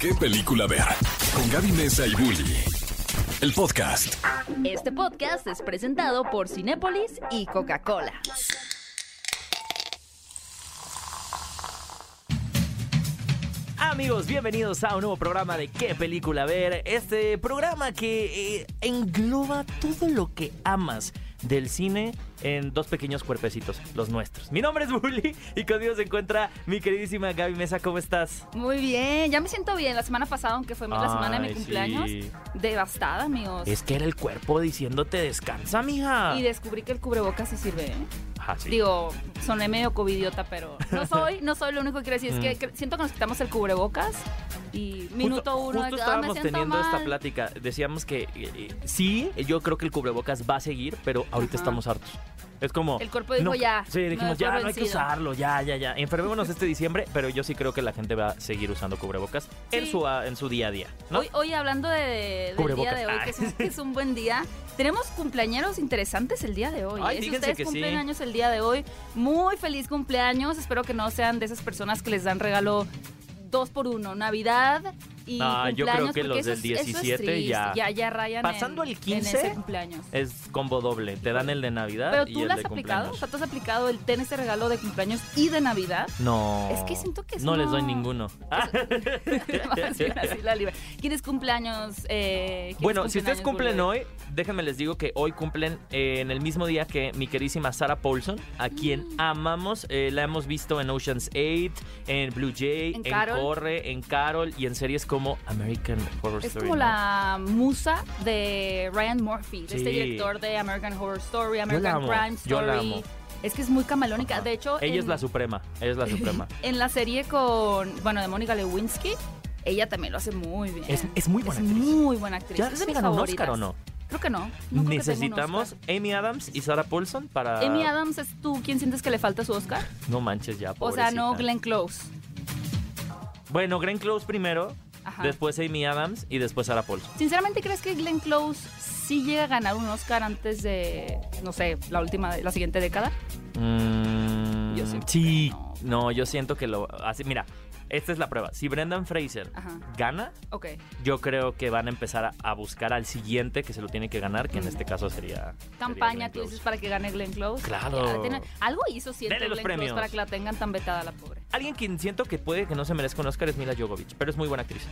¿Qué película ver? Con Gaby Mesa y Bully. El podcast. Este podcast es presentado por Cinépolis y Coca-Cola. Amigos, bienvenidos a un nuevo programa de ¿Qué película ver? Este programa que eh, engloba todo lo que amas del cine en dos pequeños cuerpecitos, los nuestros. Mi nombre es Bully y conmigo se encuentra mi queridísima Gaby Mesa. ¿Cómo estás? Muy bien, ya me siento bien. La semana pasada, aunque fue la semana de mi cumpleaños, sí. devastada, amigos. Es que era el cuerpo diciéndote descansa, mija. Y descubrí que el cubrebocas sí sirve, ¿eh? Sí. Digo, soné medio covidiota, pero no soy, no soy lo único que quiero decir. Es que Mm. siento que nos quitamos el cubrebocas y minuto Justo- uno, Justo "Ah, me estábamos siento teniendo esta mal". plática. Decíamos que eh, eh, sí, yo creo que el cubrebocas va a seguir, pero ahorita Ajá. estamos hartos. Es como. El cuerpo dijo, "Ya, Sí, dijimos ya, no hay que vencido". usarlo, ya, ya, ya. Enfermémonos este diciembre, pero yo sí creo que la gente va a seguir usando cubrebocas en, su, ah, en su día a día. ¿no? Hoy, hoy hablando de, del día de hoy, que es, un, Ay. que es un buen día, tenemos cumpleañeros interesantes el día de hoy. Ay, ¿eh? Si ustedes que cumplen sí. años el día de hoy, muy feliz cumpleaños. Espero que no sean de esas personas que les dan regalo dos por uno, Navidad y Ah, yo creo que los del es- eso es 17 triste, ya- ya, ya rayan Pasando en, el en 15, ese cumpleaños. Es combo doble. Te dan el de Navidad Pero y tú el lo has de aplicado, o sea, tú has aplicado el ten ese regalo de cumpleaños y de Navidad. No. Es que siento que eso No les doy no- ninguno. Bien así la libre. ¿Quién es cumpleaños? Eh, ¿quiénes Bueno, si ustedes cumplen hoy, déjenme les digo que hoy cumplen eh, en el mismo día que mi queridísima Sarah Paulson, a quien Mm. amamos. Eh, la hemos visto en Ocean's 8, en Blue Jay, En en. Corre, en Carol y en series como American Horror Es Story. como ¿no? la musa de Ryan Murphy, de este Sí. director de American Horror Story, American Crime yo la Story. amo. Es que es muy camalónica. Ajá. De hecho, Ella es la suprema, ella es la suprema. En la serie con, bueno, de Mónica Lewinsky, ella también lo hace muy bien. Es- es muy buena Es actriz. muy buena actriz. ¿Ya es se ganó un. Oscar o no? Creo que no. creo Necesitamos. Amy Adams y Sarah Paulson para... Amy Adams es tú quien sientes que le falta su Oscar. No manches ya, O sea, no pobrecita. Glenn Close. Bueno, Glenn Close primero, Ajá. después Amy Adams y después Sarah Paulson. Sinceramente, ¿crees que Glenn Close sí llega a ganar un Oscar antes de, no sé, la última, la siguiente década? Mm, Yo siento sí, que no. yo siento que lo... Así, mira, esta es la prueba. Si Brendan Fraser Ajá. gana, Ok. yo creo que van a empezar a, buscar al siguiente que se lo tiene que ganar, que en este caso sería... sería Campaña, Glenn tú dices, para que gane Glenn Close. Claro. Ya, algo hizo, los Glenn Close para que la tengan tan vetada la pobre. Alguien quien siento que puede que no se merezca un Oscar es Mila Jovovich, pero es muy buena actriz.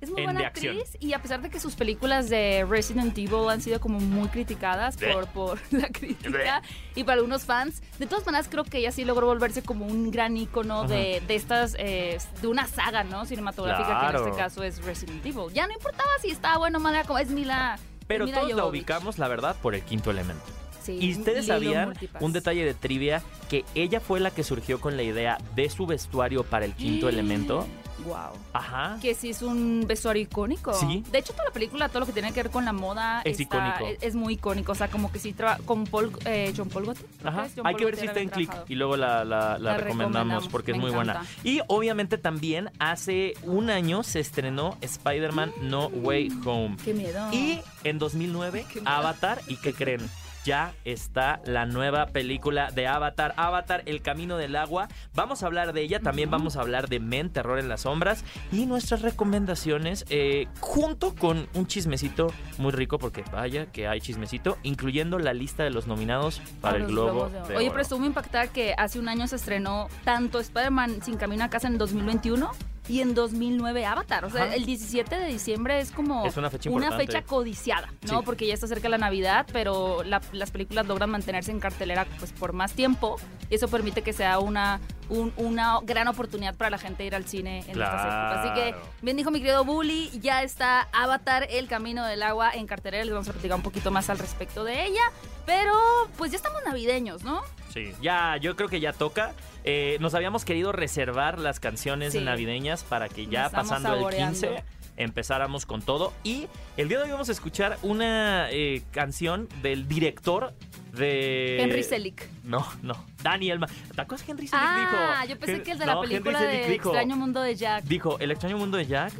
Es muy En buena de acción. actriz y a pesar de que sus películas de Resident Evil han sido como muy criticadas por, por la crítica y para algunos fans, de todas maneras creo que ella sí logró volverse como un gran ícono de, de estas, eh, de una saga, ¿no? Cinematográfica que en este caso es Resident Evil. Ya no importaba si estaba bueno o mala, como es Mila. Pero Mila todos la ubicamos, la verdad, por el quinto elemento. Sí, Y ustedes sabían Multipass. un detalle de trivia que ella fue la que surgió con la idea de su vestuario para el quinto elemento. Wow. Ajá. Que sí es un vestuario icónico. Sí. De hecho, toda la película, todo lo que tiene que ver con la moda Es icónico. Es, es muy icónico. O sea, como que sí traba- con Paul, eh, John Paul creo Ajá. John Hay Paul que ver si está en trabajado. y luego la, la- la La recomendamos recomendamos, porque es muy buena. Y obviamente también hace un año se estrenó Spider-Man No Way Home. Qué miedo. Y en 2009, Qué miedo. Avatar. ¿Y qué creen? Ya está la nueva película de Avatar, Avatar, El Camino del Agua. Vamos a hablar de ella, también vamos a hablar de Men, Terror en las Sombras y nuestras recomendaciones eh, junto con un chismecito muy rico, porque vaya que hay chismecito, incluyendo la lista de los nominados para el Globo de. Oye, pero estuvo muy impactada que hace un año se estrenó tanto Spider-Man Sin Camino a Casa en 2021 y en 2009 Avatar. O sea, Ajá. el 17 de diciembre es como Es una fecha importante. fecha codiciada, ¿no? Sí. Porque ya está cerca la Navidad, pero la- las películas logran mantenerse en cartelera pues por más tiempo y eso permite que sea una, un- una gran oportunidad para la gente ir al cine en estas épocas. Así que, bien dijo mi querido Bully, ya está Avatar, El Camino del Agua en cartelera. Les vamos a platicar un poquito más al respecto de ella. Pero, pues ya estamos navideños, ¿no? Sí, ya, yo creo que ya toca. Eh, nos habíamos querido reservar las canciones Sí. navideñas para que ya pasando el saboreando. 15 empezáramos con todo. Y el día de hoy vamos a escuchar una eh, canción del director de... Henry Selick. No, no, Danny Elman. ¿Te acuerdas que Henry Selick Ah, dijo? yo pensé que el de no, la Henry película Selick dijo, Extraño Mundo de Jack. Dijo, el extraño mundo de Jack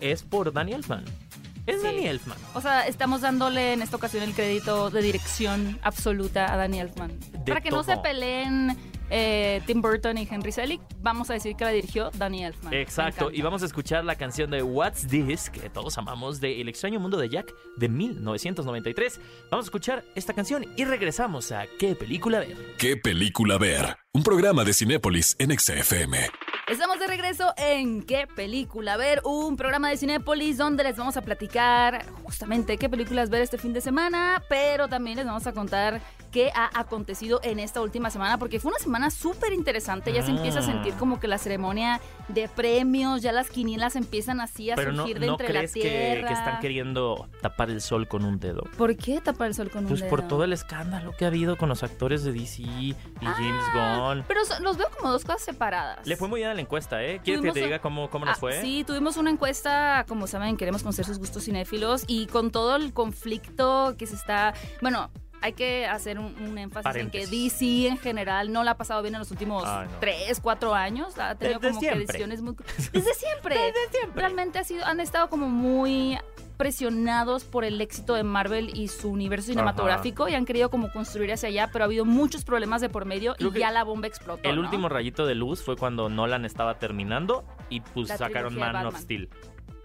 es por Danny Elfman. Es Sí. Danny Elfman. O sea, estamos dándole en esta ocasión el crédito de dirección absoluta a Danny Elfman. Para que no se peleen eh, Tim Burton y Henry Selick. Vamos a decir que la dirigió Danny Elfman. Exacto, y vamos a escuchar la canción de What's This, que todos amamos, de El extraño mundo de Jack de 1993. Vamos a escuchar esta canción y regresamos a ¿Qué película ver? ¿Qué película ver? Un programa de Cinépolis en XFM. Estamos de regreso en ¿Qué película ver? Un programa de Cinépolis donde les vamos a platicar justamente qué películas ver este fin de semana, pero también les vamos a contar qué ha acontecido en esta última semana, porque fue una semana súper interesante. Ya se empieza a Mm. sentir como que la ceremonia de premios, ya las quinielas empiezan así a Pero no, surgir de ¿no entre crees la tierra. que están queriendo tapar el sol con un dedo? ¿Por qué tapar el sol con Pues un por dedo? todo el escándalo que ha habido con los actores de DC y James Ah, Gunn. Pero los veo como dos cosas separadas. Le fue muy bien a la encuesta, ¿eh? ¿Quieres que te diga cómo, cómo nos Ah, fue? Sí, tuvimos una encuesta, como saben, queremos conocer sus gustos cinéfilos y con todo el conflicto que se está, bueno, hay que hacer un, un énfasis en que DC en general no la ha pasado bien en los últimos Ay, no. tres, cuatro años. Ha tenido Desde como que siempre. decisiones muy... Desde siempre. Realmente ha sido, han estado como muy presionados por el éxito de Marvel y su universo cinematográfico y han querido como construir hacia allá, pero ha habido muchos problemas de por medio Creo y ya la bomba explotó. El ¿no? último rayito de luz fue cuando Nolan estaba terminando y pues La sacaron Man of. Steel.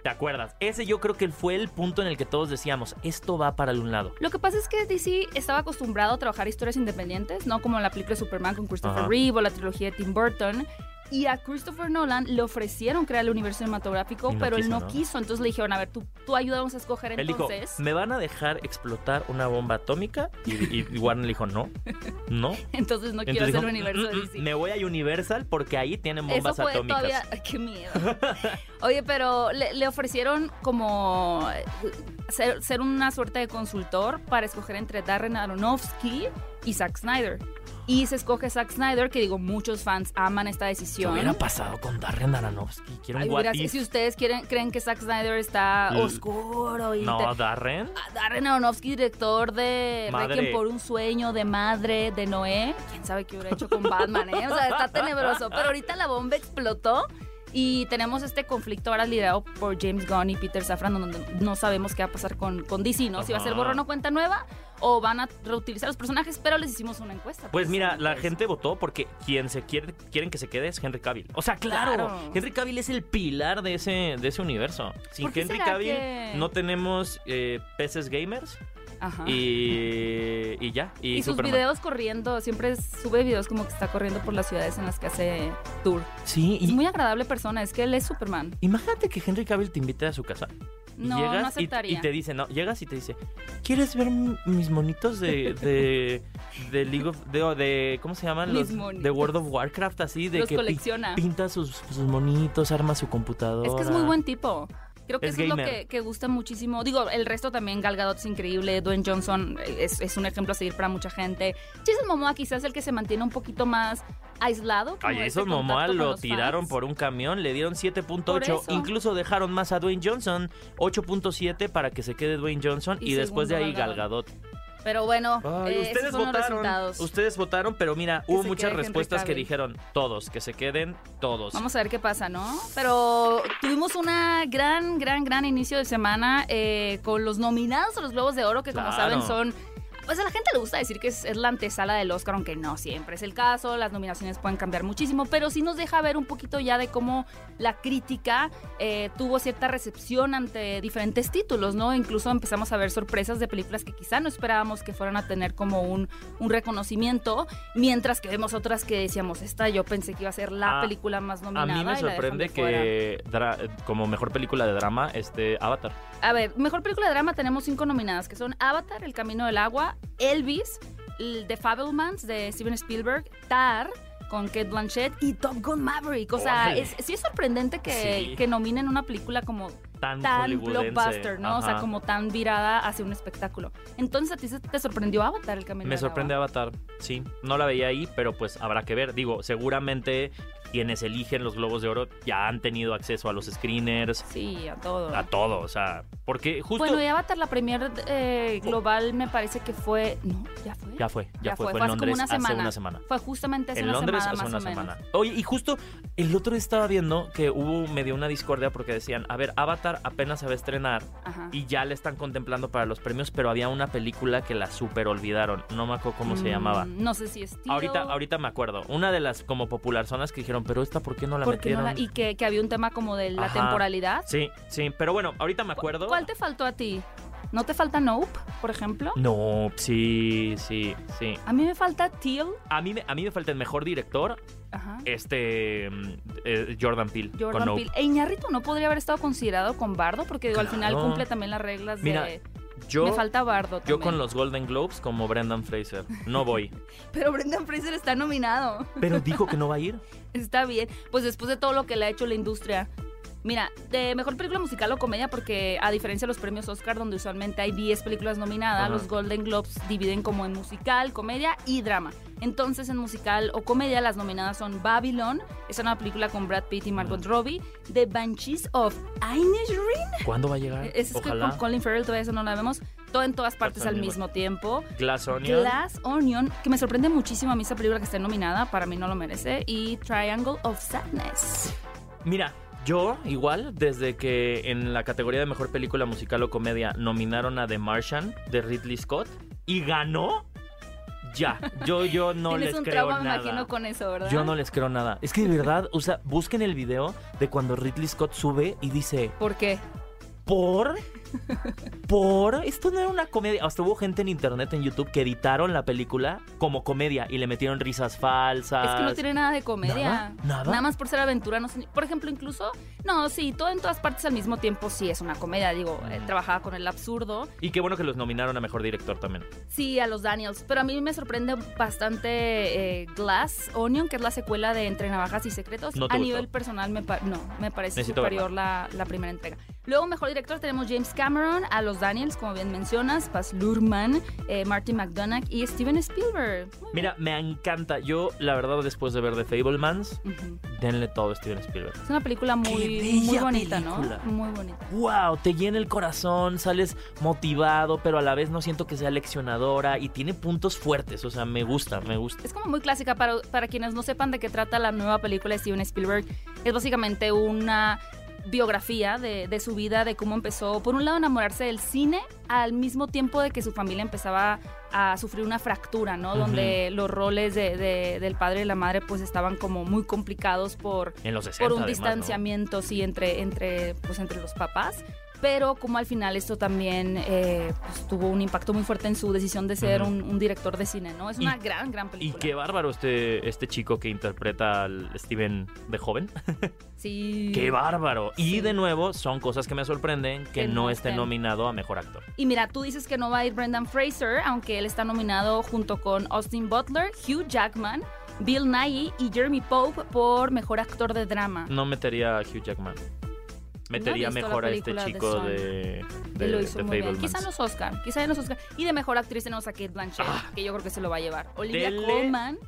¿Te acuerdas? Ese yo creo que fue el punto en el que todos decíamos, esto va para un lado. Lo que pasa es que DC estaba acostumbrado a trabajar historias independientes, no como la película de Superman con Christopher Ajá. Reeve o la trilogía de Tim Burton. Y a Christopher Nolan le ofrecieron crear el universo cinematográfico, no pero él no, ¿no? quiso. Entonces le dijeron, a ver, tú, tú ayúdanos a escoger Él dijo, entonces. ¿me van a dejar explotar una bomba atómica? Y, y- Warner le dijo, no, no. Entonces no quiero hacer el dijo, universo de "Mm, mm, DC. Me voy a Universal porque ahí tienen Eso bombas fue atómicas. todavía. Ay, qué miedo. Oye, pero le, le ofrecieron como ser, ser una suerte de consultor para escoger entre Darren Aronofsky y Zack Snyder. Y se escoge Zack Snyder, que digo, muchos fans aman esta ¿Qué decisión. hubiera pasado con Darren Aronofsky? Quiero un what if. si ustedes quieren, creen que Zack Snyder está L- oscuro y No, Darren. Ah, Darren Aronofsky, director de Madre. Requiem por un sueño, de Madre, de Noé. ¿Quién sabe qué hubiera hecho con Batman, eh? O sea, está tenebroso. Pero ahorita la bomba explotó y tenemos este conflicto ahora liderado por James Gunn y Peter Safran, donde no sabemos qué va a pasar con, con DC, ¿no? Si va a ser borrón o cuenta nueva o van a reutilizar los personajes, pero les hicimos una encuesta. Pues mira, la gente votó porque quien se quiere, quieren que se quede es Henry Cavill. O sea, claro, Claro. Henry Cavill es el pilar de ese, de ese universo. Sin ¿Por qué Henry Cavill que- no tenemos eh, peces gamers. Ajá. y, y ya. Y, Y sus Superman. videos corriendo, siempre sube videos como que está corriendo por las ciudades en las que hace tour. Sí, Es y muy agradable persona, es que él es Superman. imagínate que Henry Cavill te invite a su casa. No, llegas no aceptaría. Y, te dice, no, llegas y te dice, ¿quieres ver mis monitos de, de, de League of, de, ¿cómo se llaman? Los, de World of Warcraft, así, de Los que colecciona. pinta sus, sus monitos, arma su computadora. Es que es muy buen tipo. Creo que Es eso es lo que, que gusta muchísimo. Digo, el resto también, Gal Gadot es increíble, Dwayne Johnson es, es un ejemplo a seguir para mucha gente. Jason Momoa quizás es el que se mantiene un poquito más aislado. Ay, este esos Momoa contacto con lo tiraron fans. por un camión, le dieron Por 7.8, eso. incluso dejaron más a Dwayne Johnson, 8.7 para que se quede Dwayne Johnson y, Y después de ahí segundo Gal Gal Gadot. Pero bueno, Ay, eh, ustedes esos fueron los votaron, ustedes votaron, pero mira, Que hubo muchas respuestas que dijeron todos, que se queden todos. Vamos a ver qué pasa, ¿no? Pero tuvimos una gran, gran, gran inicio de semana eh, con los nominados a los Globos de Oro, que como Claro. saben son... Pues a la gente le gusta decir que es, es la antesala del Oscar, aunque no siempre es el caso, las nominaciones pueden cambiar muchísimo, pero sí nos deja ver un poquito ya de cómo la crítica eh, tuvo cierta recepción ante diferentes títulos, ¿no? Incluso empezamos a ver sorpresas de películas que quizá no esperábamos que fueran a tener como un, un reconocimiento, mientras que vemos otras que decíamos, esta yo pensé que iba a ser la Ah, película más A nominada. mí me sorprende que como mejor película de drama este Avatar. A ver, mejor película de drama tenemos cinco nominadas, que son Avatar, El Camino del Agua, Elvis, el The Fablemans de Steven Spielberg, Tar con Kate Blanchett y Top Gun Maverick. O sea, es, sí es sorprendente que, Sí. que nominen una película como Tan, blockbuster, ¿no? O sea, como tan virada hacia un espectáculo. Entonces, ¿a ti te sorprendió Avatar, El Camino Me sorprende? Avatar, sí. No la veía ahí, pero pues habrá que ver. Digo, seguramente quienes eligen los Globos de Oro ya han tenido acceso a los screeners, Sí, a todo. a todo. O sea, Porque justo... Bueno, y Avatar, la premier eh, global, me parece que fue. No, ya fue. Ya fue, ya, Ya fue. fue, en hace Londres una hace una semana. Fue justamente hace En una Londres semana, hace más una o menos. semana. Oye, y justo el otro día estaba viendo que hubo medio una discordia porque decían, a ver, Avatar apenas se va a estrenar Ajá. y ya le están contemplando para los premios, pero había una película que la super olvidaron. No me acuerdo cómo se Mm, llamaba. No sé si es Ahorita, ahorita me acuerdo. Una de las como popular zonas que dijeron, pero esta, ¿por qué no la ¿por qué no metieron? la- y que, que había un tema como de la Ajá. temporalidad. Sí, sí, pero bueno, ahorita me acuerdo. ¿Cuál te faltó a ti? ¿No te falta Nope, por ejemplo? No, sí, sí, sí. A mí me falta Teal. A mí, me- a mí me falta el mejor director, Ajá. este mm, eh, Jordan Peele. con Jordan Nope. Peele. E Iñárritu no podría haber estado considerado con Bardo, porque digo, al final cumple también las reglas Mira, de. Yo, me falta Bardo. yo con los Golden Globes como Brendan Fraser. No voy. Pero Brendan Fraser está nominado. Pero dijo que no va a ir. Está bien. Pues después de todo lo que le ha hecho la industria. Mira, de mejor película musical o comedia, porque a diferencia de los premios Oscar, donde usualmente hay 10 películas nominadas, Ajá. los Golden Globes dividen como en musical, comedia y drama. Entonces, en musical o comedia, las nominadas son Babylon, es una película con Brad Pitt y Margot Robbie, The Banshees of Inisherin, ¿Cuándo va a llegar? ese es que Ojalá. con Colin Farrell, todavía eso no la vemos, todo en todas partes al Onion. mismo tiempo. Glass Onion. Glass Onion, que me sorprende muchísimo a mí esa película que esté nominada, para mí no lo merece, y Triangle of Sadness. Mira, yo igual, desde que en la categoría de mejor película musical o comedia nominaron a The Martian de Ridley Scott y ganó, ya, yo, yo no les un creo trauma, nada. imagino, con eso, ¿verdad? Yo no les creo nada. Es que de verdad, o sea, busquen el video de cuando Ridley Scott sube y dice, ¿Por qué? ¿por? ¿Por? Esto no era una comedia. Hasta hubo gente en internet, en YouTube, que editaron la película como comedia y le metieron risas falsas. Es que no tiene nada de comedia. ¿Nada? ¿Nada? más por ser aventura. No sé, por ejemplo, incluso, no, sí, todo en todas partes al mismo tiempo sí es una comedia. Digo, eh, trabajaba con el absurdo. Y qué bueno que los nominaron a mejor director también. Sí, a los Daniels. Pero a mí me sorprende bastante eh, Glass Onion, que es la secuela de Entre Navajas y Secretos. No a gustó. nivel personal, me no, me parece Necesito superior la, la primera entrega. Luego, mejor director, tenemos James Cameron, a los Daniels, como bien mencionas, Paz Luhrmann, eh, Martin McDonagh y Steven Spielberg. Muy Mira, me encanta. Yo, la verdad, después de ver The Fablemans. Ujú. denle todo a Steven Spielberg. Es una película muy, muy bonita, película. ¿no? Muy bonita. wow, te llena el corazón, sales motivado, pero a la vez no siento que sea leccionadora y tiene puntos fuertes, o sea, me gusta, me gusta. Es como muy clásica para, para quienes no sepan de qué trata la nueva película de Steven Spielberg. Es básicamente una biografía de, de su vida, de cómo empezó, por un lado, a enamorarse del cine, al mismo tiempo de que su familia empezaba a sufrir una fractura, ¿no? Donde los roles de- de- del padre y la madre pues estaban como muy complicados por, En los 60 por un además, ¿no? distanciamiento, sí, entre, entre, pues, entre los papás. Pero como al final esto también eh, pues, tuvo un impacto muy fuerte en su decisión de ser un, un director de cine, ¿no? Es Y- una gran, gran Y película. qué bárbaro este, este chico que interpreta al Steven de joven. Sí. Qué bárbaro. Y de nuevo, son cosas que me sorprenden que, Que no, esté nominado a mejor actor. Y mira, tú dices que no va a ir Brendan Fraser, aunque él está nominado junto con Austin Butler, Hugh Jackman, Bill Nighy y Jeremy Pope por mejor actor de drama. No metería a Hugh Jackman. Metería No mejor a este de chico de, de, lo hizo de muy bien. Fablemans. Quizá en los Oscar, quizá en los Oscar. Y de mejor actriz tenemos a Kate Blanchett, Ah. que yo creo que se lo va a llevar. Olivia. Colman,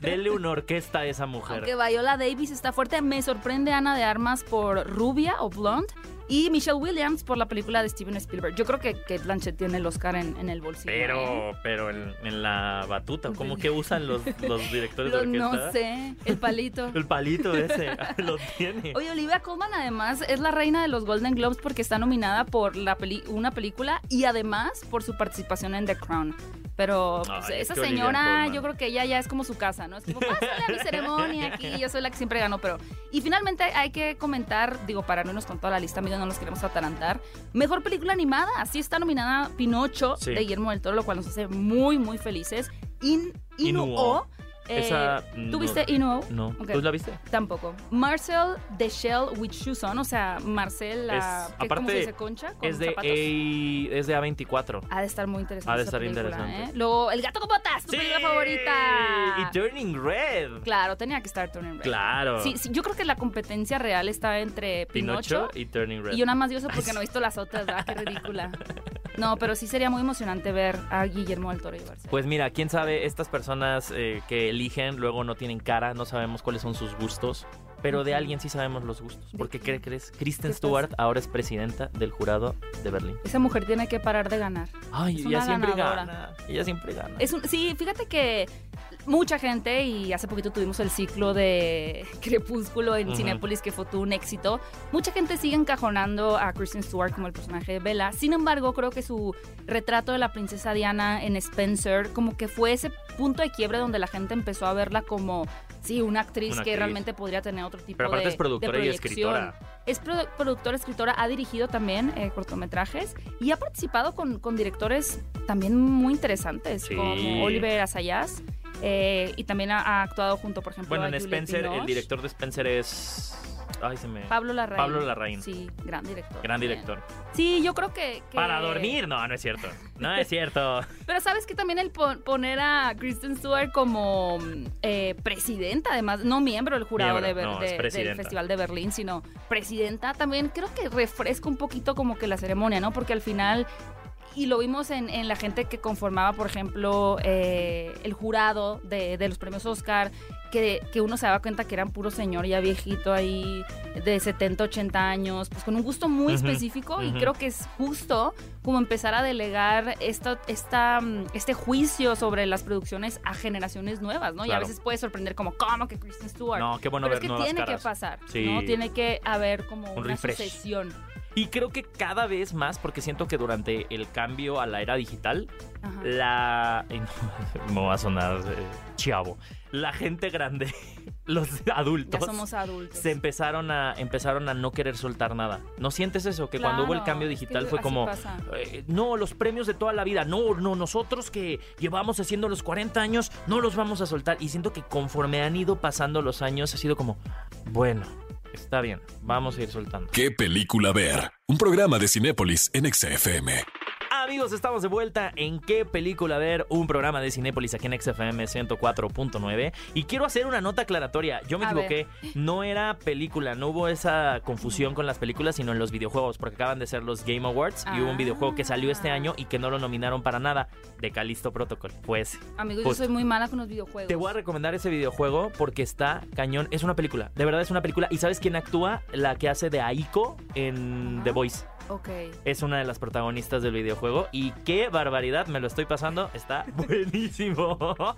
Denle una orquesta a esa mujer. aunque Viola Davis está fuerte. Me sorprende Ana de Armas por Rubia o Blonde. Y Michelle Williams por la película de Steven Spielberg. Yo creo que Kate Blanchett tiene el Oscar en, en el bolsillo. ¿eh? Pero, pero en, en la batuta, ¿cómo que usan los, los directores Lo- de orquesta? no sé, el palito. El palito ese, lo tiene. Oye, Olivia Colman además es la reina de los Golden Globes porque está nominada por la peli- una película y además por su participación en The Crown. Pero pues, Ay, esa señora, yo creo que ella ya es como su casa, ¿no? Es como, pásale a mi ceremonia aquí, yo soy la que siempre ganó, pero... Y finalmente hay que comentar, digo, para no irnos con toda la lista, amigo, no nos queremos atarantar. Mejor película animada, así está nominada Pinocho Sí. de Guillermo del Toro, lo cual nos hace muy, muy felices. In, Inuo. Inuo. Eh, Esa, ¿Tú no- viste Inuo? No. ¿tú la viste? Tampoco. Marcel de Shell with Shoes on, o sea, Marcel, la, Es- ¿qué- ¿cómo aparte, se dice? Concha, con Es de, zapatos. A, es de A24. Ha de estar muy interesante. Ha de esa estar película, interesante. ¿eh? Luego, El gato con botas, tu película favorita. Y Turning Red. Claro, tenía que estar Turning Red. Claro. Sí, sí, yo creo que la competencia real está entre Pinocho, Pinocho y Turning Red. y yo nada más dio eso porque no he visto las otras, ¿verdad? Qué ridícula. No, pero sí sería muy emocionante ver a Guillermo del Toro llevarse. Pues mira, quién sabe, estas personas eh, que eligen luego no tienen cara, no sabemos cuáles son sus gustos. pero de alguien sí sabemos los gustos. ¿De Porque? ¿qué crees? Kristen ¿Qué Stewart ahora es presidenta del jurado de Berlín. Esa mujer tiene que parar de ganar. Ay, Es ella una siempre ganadora. gana. Ella siempre gana. Es un, sí, fíjate que mucha gente, y hace poquito tuvimos el ciclo de Crepúsculo en Ujú. Cinépolis, que fue todo un éxito. Mucha gente sigue encajonando a Kristen Stewart como el personaje de Bella. Sin embargo, creo que su retrato de la princesa Diana en Spencer, como que fue ese punto de quiebre donde la gente empezó a verla como, sí, una actriz Una que realmente podría tener otro tipo Pero aparte de es productora de y escritora. Es produ- productora, escritora, ha dirigido también eh, cortometrajes y ha participado con, con directores también muy interesantes, Sí. como Oliver Asayas. Eh, y también ha, ha actuado junto, por ejemplo, Bueno, a en Juliette Spencer, el director de Spencer es. Ay, se me. Pablo Larraín. Pablo Larraín. Sí, gran director. Gran también. director. Sí, yo creo que, que- Para dormir, no, no es cierto. No es cierto. Pero sabes que también el pon- poner a Kristen Stewart como eh, presidenta, además, no miembro del jurado Miembro, de Ber- no, es de- del. Festival de Berlín, sino presidenta, también creo que refresca un poquito como que la ceremonia, ¿no? Porque al final, y lo vimos en, en la gente que conformaba, por ejemplo, eh, el jurado de, de los premios Oscar, que, que uno se daba cuenta que eran puro señor ya viejito ahí, de 70, 80 años, pues con un gusto muy específico y creo que es justo como empezar a delegar esta, esta, este juicio sobre las producciones a generaciones nuevas, ¿no? Y a veces puede sorprender como, ¿cómo que Kristen Stewart? No, qué bueno Pero es ver que nuevas tiene caras. que pasar, Sí. ¿no? Tiene que haber como Un una refresh. sucesión. Y creo que cada vez más, porque siento que durante el cambio a la era digital, Ajá. la. no, me va a sonar eh, chavo. La gente grande, los adultos. Ya somos adultos. Se empezaron a, empezaron a no querer soltar nada. ¿No sientes eso? Que cuando hubo el cambio digital fue como, eh, no, los premios de toda la vida, no, no, nosotros que llevamos haciendo los 40 años, no los vamos a soltar. Y siento que conforme han ido pasando los años, ha sido como, bueno, está bien, vamos a ir soltando. ¿Qué película ver? Un programa de Cinépolis en XFM. Amigos, estamos de vuelta en qué película ver, un programa de Cinépolis aquí en XFM 104.9 y quiero hacer una nota aclaratoria. Yo me A equivoqué, no era película, no hubo esa confusión con las películas, sino en los videojuegos, porque acaban de ser los Game Awards y hubo un videojuego que salió este año y que no lo nominaron para nada, de Callisto Protocol. Pues Amigos, Justo. yo soy muy mala con los videojuegos. te voy a recomendar ese videojuego porque está cañón, es una película, de verdad es una película y ¿sabes quién actúa? La que hace de Aiko en Ajá. The Voice. Ok. Es una de las protagonistas del videojuego y qué barbaridad, me lo estoy pasando, está buenísimo.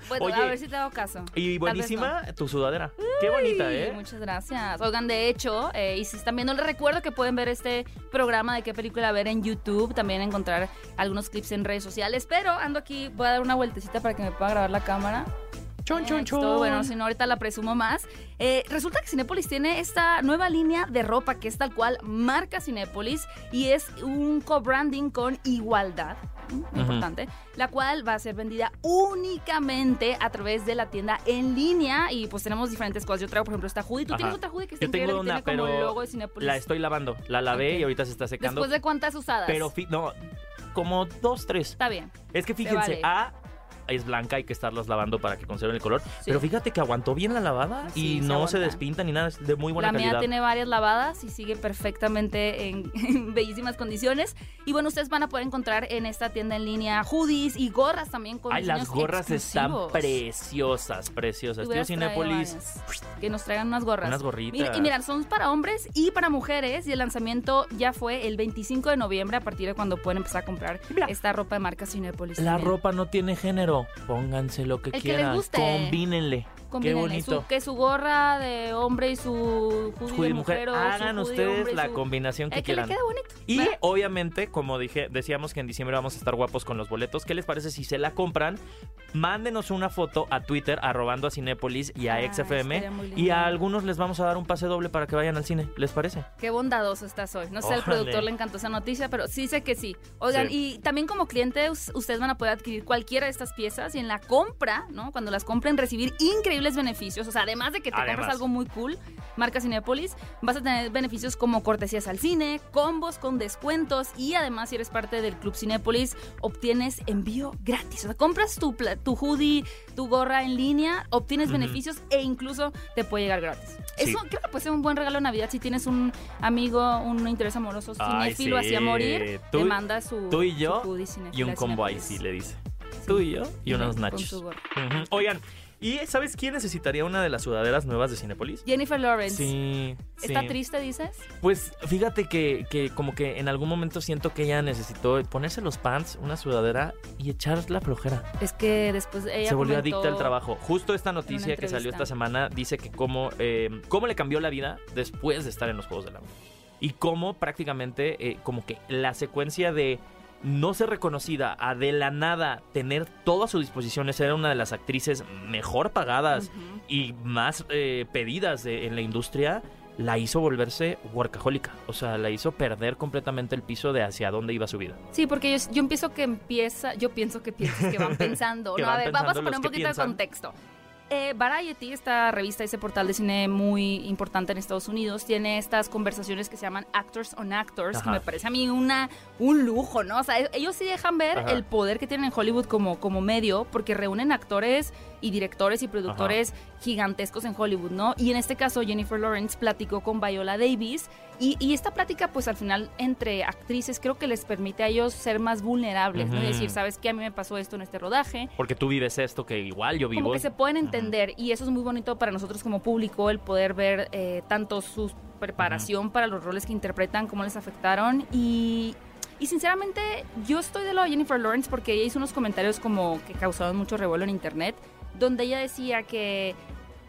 Bueno, Oye, a ver si te hago caso. y buenísima tu sudadera. Qué bonita, ¿eh? Muchas gracias. Oigan, de hecho, eh, y si están viendo, les recuerdo que pueden ver este programa de qué película ver en YouTube, también encontrar algunos clips en redes sociales, pero ando aquí, voy a dar una vueltecita para que me pueda grabar la cámara. Chon, chon, chon. todo bueno, si no, ahorita la presumo más. Eh, resulta que Cinépolis tiene esta nueva línea de ropa que es tal cual marca Cinépolis y es un co-branding con igualdad. Importante, la cual va a ser vendida únicamente a través de la tienda en línea y pues tenemos diferentes cosas. Yo traigo, por ejemplo, esta hoodie. ¿Tú Ajá. tienes otra hoodie que está Yo tengo increíble, que una, tiene como pero el logo de Cinépolis? La estoy lavando. La lavé y ahorita se está secando. Después de cuántas usadas. Pero no, como dos, tres. Está bien. Es que Se fíjense, vale. A es blanca, hay que estarlas lavando para que conserven el color. Sí. Pero fíjate que aguantó bien la lavada Sí, y se no se despinta ni nada, es de muy buena la mía calidad. tiene varias lavadas y sigue perfectamente en, en bellísimas condiciones. Y bueno, ustedes van a poder encontrar en esta tienda en línea hoodies y gorras también con Ay, las gorras están preciosas, preciosas. Tío Cinépolis. Que nos traigan unas gorras. unas gorritas. Y mira, son para hombres y para mujeres y el lanzamiento ya fue el 25 de noviembre a partir de cuando pueden empezar a comprar Mira. esta ropa de marca Cinépolis. La también. ropa no tiene género. Pónganse lo que El que les quieran. guste. Combínenle. Combínenle Qué bonito. Su, que su gorra de hombre y su hoodie de mujer, hagan ustedes hombre la su- combinación que Eh, que le quieran. bonito. Y ¿verdad? obviamente, como dije, decíamos que en diciembre vamos a estar guapos con los boletos. ¿Qué les parece si se la compran? Mándenos una foto a Twitter, arrobando a Cinépolis y a Ah, XFM. Y a algunos les vamos a dar un pase doble para que vayan al cine. ¿Les parece? Qué bondadoso estás hoy. No sé, al productor le encantó esa noticia, pero sí sé que sí. Oigan, Sí. y también como clientes, ustedes van a poder adquirir cualquiera de estas piezas y en la compra, ¿no? Cuando las compren, recibir increíbles beneficios. O sea, además de que te Además. compras algo muy cool, marca Cinépolis, vas a tener beneficios como cortesías al cine, combos con descuentos y además, si eres parte del Club Cinépolis, obtienes envío gratis. O sea, compras tu, tu hoodie, tu gorra en línea, obtienes beneficios e incluso te puede llegar gratis. Sí. Eso creo que puede ser un buen regalo de Navidad si tienes un amigo, un interés amoroso Ay, cinéfilo sí. así a morir, Tú- te manda su tú y su yo hoodie Y un combo ahí sí le dice. Sí. Tú y yo y unos nachos. Oigan, ¿Y sabes quién necesitaría una de las sudaderas nuevas de Cinepolis? Jennifer Lawrence. Sí. ¿Está sí. triste, dices? Pues fíjate que, que como que en algún momento siento que ella necesitó ponerse los pants, una sudadera y echar la flojera. Es que después ella Se volvió adicta al trabajo. Justo esta noticia que salió esta semana dice que cómo, eh, cómo le cambió la vida después de estar en los Juegos del Hambre. Y cómo prácticamente eh, como que la secuencia de no ser reconocida a de la nada tener todo a su disposición, ser una de las actrices mejor pagadas y más eh, pedidas de- en la industria, la hizo volverse workahólica. O sea, la hizo perder completamente el piso de hacia dónde iba su vida. Sí, porque yo, yo empiezo que empieza, yo pienso que piensas que van pensando. Que no, a ver, vamos a poner un poquito de contexto. Eh, Variety, esta revista, ese portal de cine muy importante en Estados Unidos, tiene estas conversaciones que se llaman Actors on Actors, que Ajá. me parece a mí una, un lujo, ¿no? O sea, e- ellos sí dejan ver Ajá. el poder que tienen en Hollywood como, como medio, porque reúnen actores y directores y productores gigantescos en Hollywood, ¿no? Y en este caso, Jennifer Lawrence platicó con Viola Davis y, y esta plática, pues al final, entre actrices, creo que les permite a ellos ser más vulnerables, ¿no? Y decir, ¿sabes qué? A mí me pasó esto en este rodaje. Porque tú vives esto que igual yo vivo. Como que se pueden entender y eso es muy bonito para nosotros como público, el poder ver eh, tanto su preparación para los roles que interpretan, cómo les afectaron y... Y sinceramente, yo estoy de lado de Jennifer Lawrence porque ella hizo unos comentarios como que causaron mucho revuelo en internet, donde ella decía que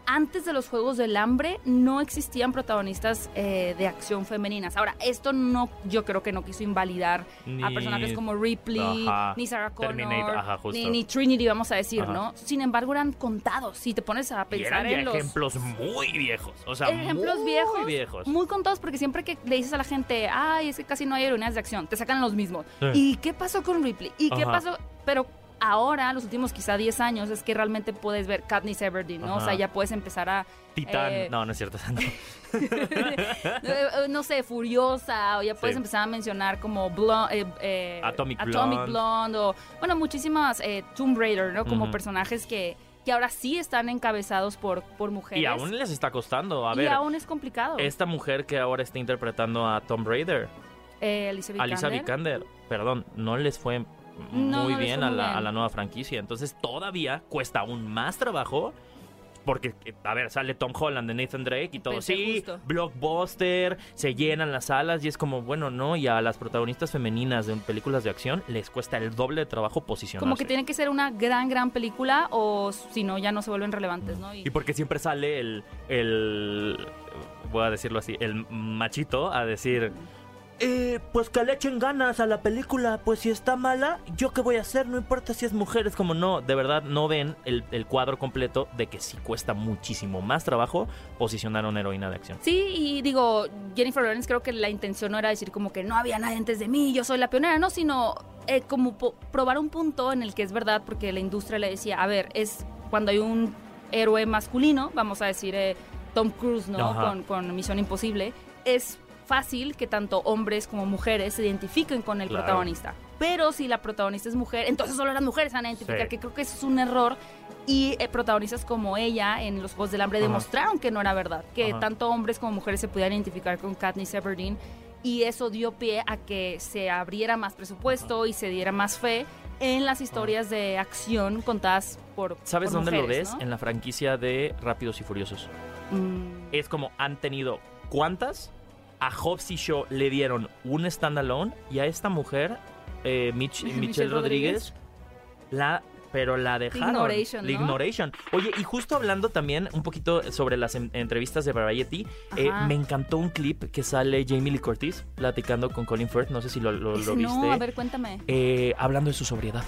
antes de los Juegos del Hambre no existían protagonistas eh, de acción femeninas. Ahora, esto no, yo creo que no quiso invalidar a personajes como Ripley, Ajá. ni Sarah Connor, ajá, ni, ni Trinity, vamos a decir, Ajá. ¿no? Sin embargo, eran contados. Si te pones a Y pensar eran ya en los ejemplos muy viejos. O sea, ejemplos muy viejos, viejos. muy contados, porque siempre que le dices a la gente, ay, es que casi no hay heroínas de acción, te sacan los mismos. Sí. ¿Y qué pasó con Ripley? ¿Y qué pasó? Pero ahora, los últimos quizá 10 años, es que realmente puedes ver Katniss Everdeen, ¿no? O sea, ya puedes empezar a... Titán. eh, No, no es cierto. no. no sé, Furiosa, o ya puedes Sí. empezar a mencionar como Blon- eh, eh, Atomic Blonde. Blonde. o, bueno, muchísimas Tomb Raider, ¿no? Como personajes que, que ahora sí están encabezados por, por mujeres. Y aún les está costando. A Y ver, aún es complicado. esta mujer que ahora está interpretando a Tom Raider, Eh. Vikander, perdón, no les fue No, muy a, la, bien. a la nueva franquicia. Entonces todavía cuesta aún más trabajo. Porque, eh, a ver, sale Tom Holland de Nathan Drake y todo. Pensé Sí, justo. blockbuster, se llenan las salas y es como, bueno, no. Y a las protagonistas femeninas de películas de acción les cuesta el doble de trabajo posicionarse. Como que tiene que ser una gran, gran película o si no, ya no se vuelven relevantes, ¿no? Y porque siempre sale el, el, voy a decirlo así, el machito a decir, eh, pues que le echen ganas a la película, pues si está mala, ¿yo qué voy a hacer? No importa si es mujer, es como no, de verdad no ven el, el cuadro completo de que sí cuesta muchísimo más trabajo posicionar a una heroína de acción. Sí, y digo, Jennifer Lawrence creo que la intención no era decir como que no había nadie antes de mí, yo soy la pionera, no, sino eh, como probar un punto en el que es verdad, porque la industria le decía, a ver, es cuando hay un héroe masculino, vamos a decir eh, Tom Cruise, ¿no? Con, con Misión Imposible, es fácil que tanto hombres como mujeres se identifiquen con el Claro. protagonista. Pero si la protagonista es mujer, entonces solo las mujeres van a identificar, Sí. que creo que eso es un error. Y eh, protagonistas como ella en los Juegos del Hambre Ajá. demostraron que no era verdad, que Ajá. tanto hombres como mujeres se pudieran identificar con Katniss Everdeen y eso dio pie a que se abriera más presupuesto y se diera más fe en las historias de acción contadas por ¿Sabes por dónde lo mujeres, ves? ¿no? En la franquicia de Rápidos y Furiosos. Mm, Es como han tenido cuántas. A Hobbs y Shaw le dieron un standalone y a esta mujer, eh, Mich- Michelle Michelle Rodríguez, la pero la dejaron. Ignoration, La ¿no? Ignoration. Oye, y justo hablando también un poquito sobre las en- entrevistas de Variety, eh, me encantó un clip que sale Jamie Lee Curtis platicando con Colin Firth, no sé si lo, lo viste, no, a ver, cuéntame. eh, hablando de su sobriedad